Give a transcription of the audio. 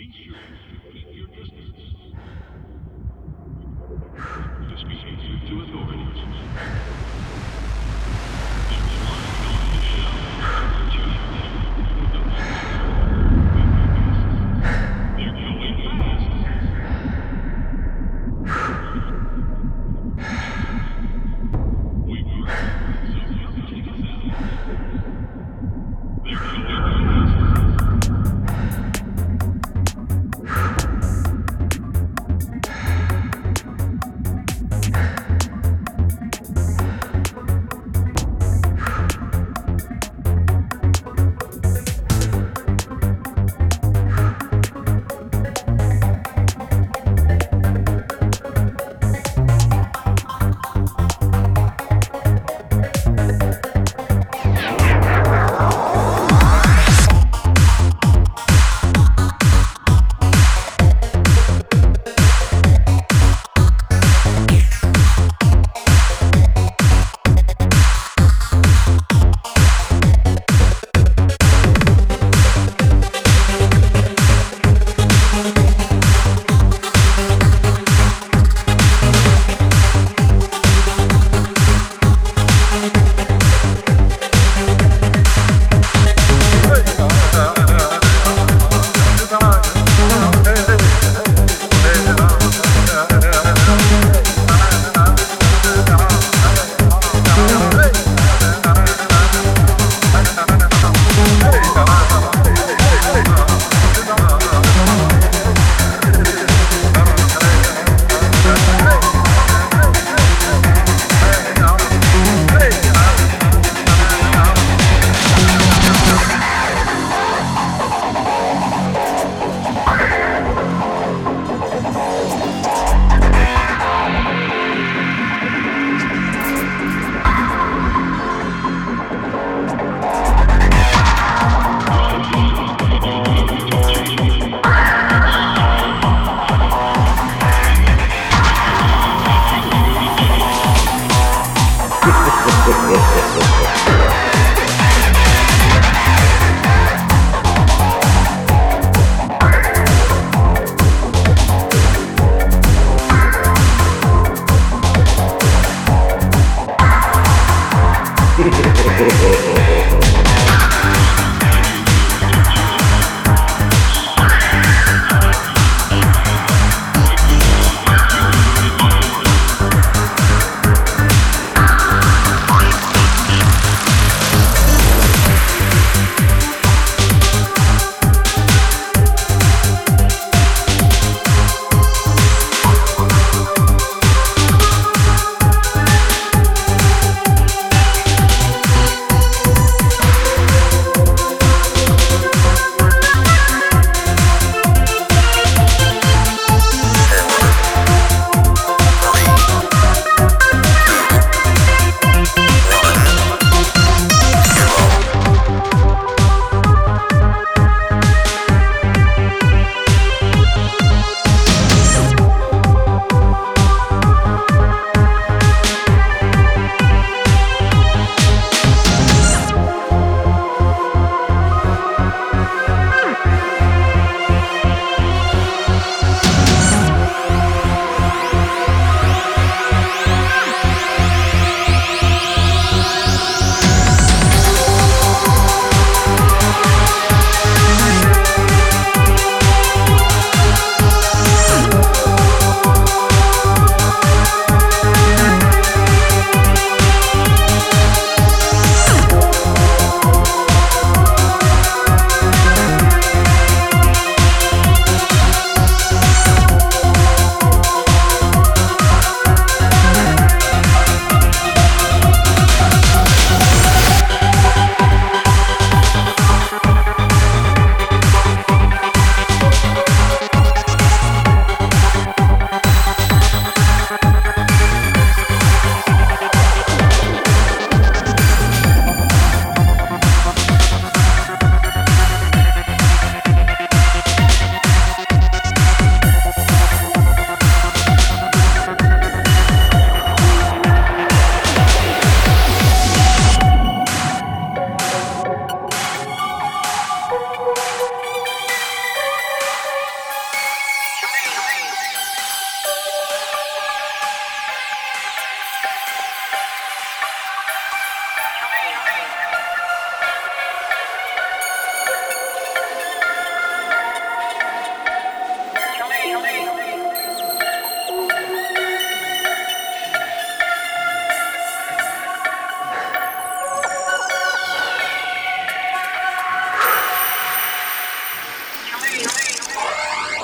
Be sure to keep your distance. This behavior to authorities. Yeah.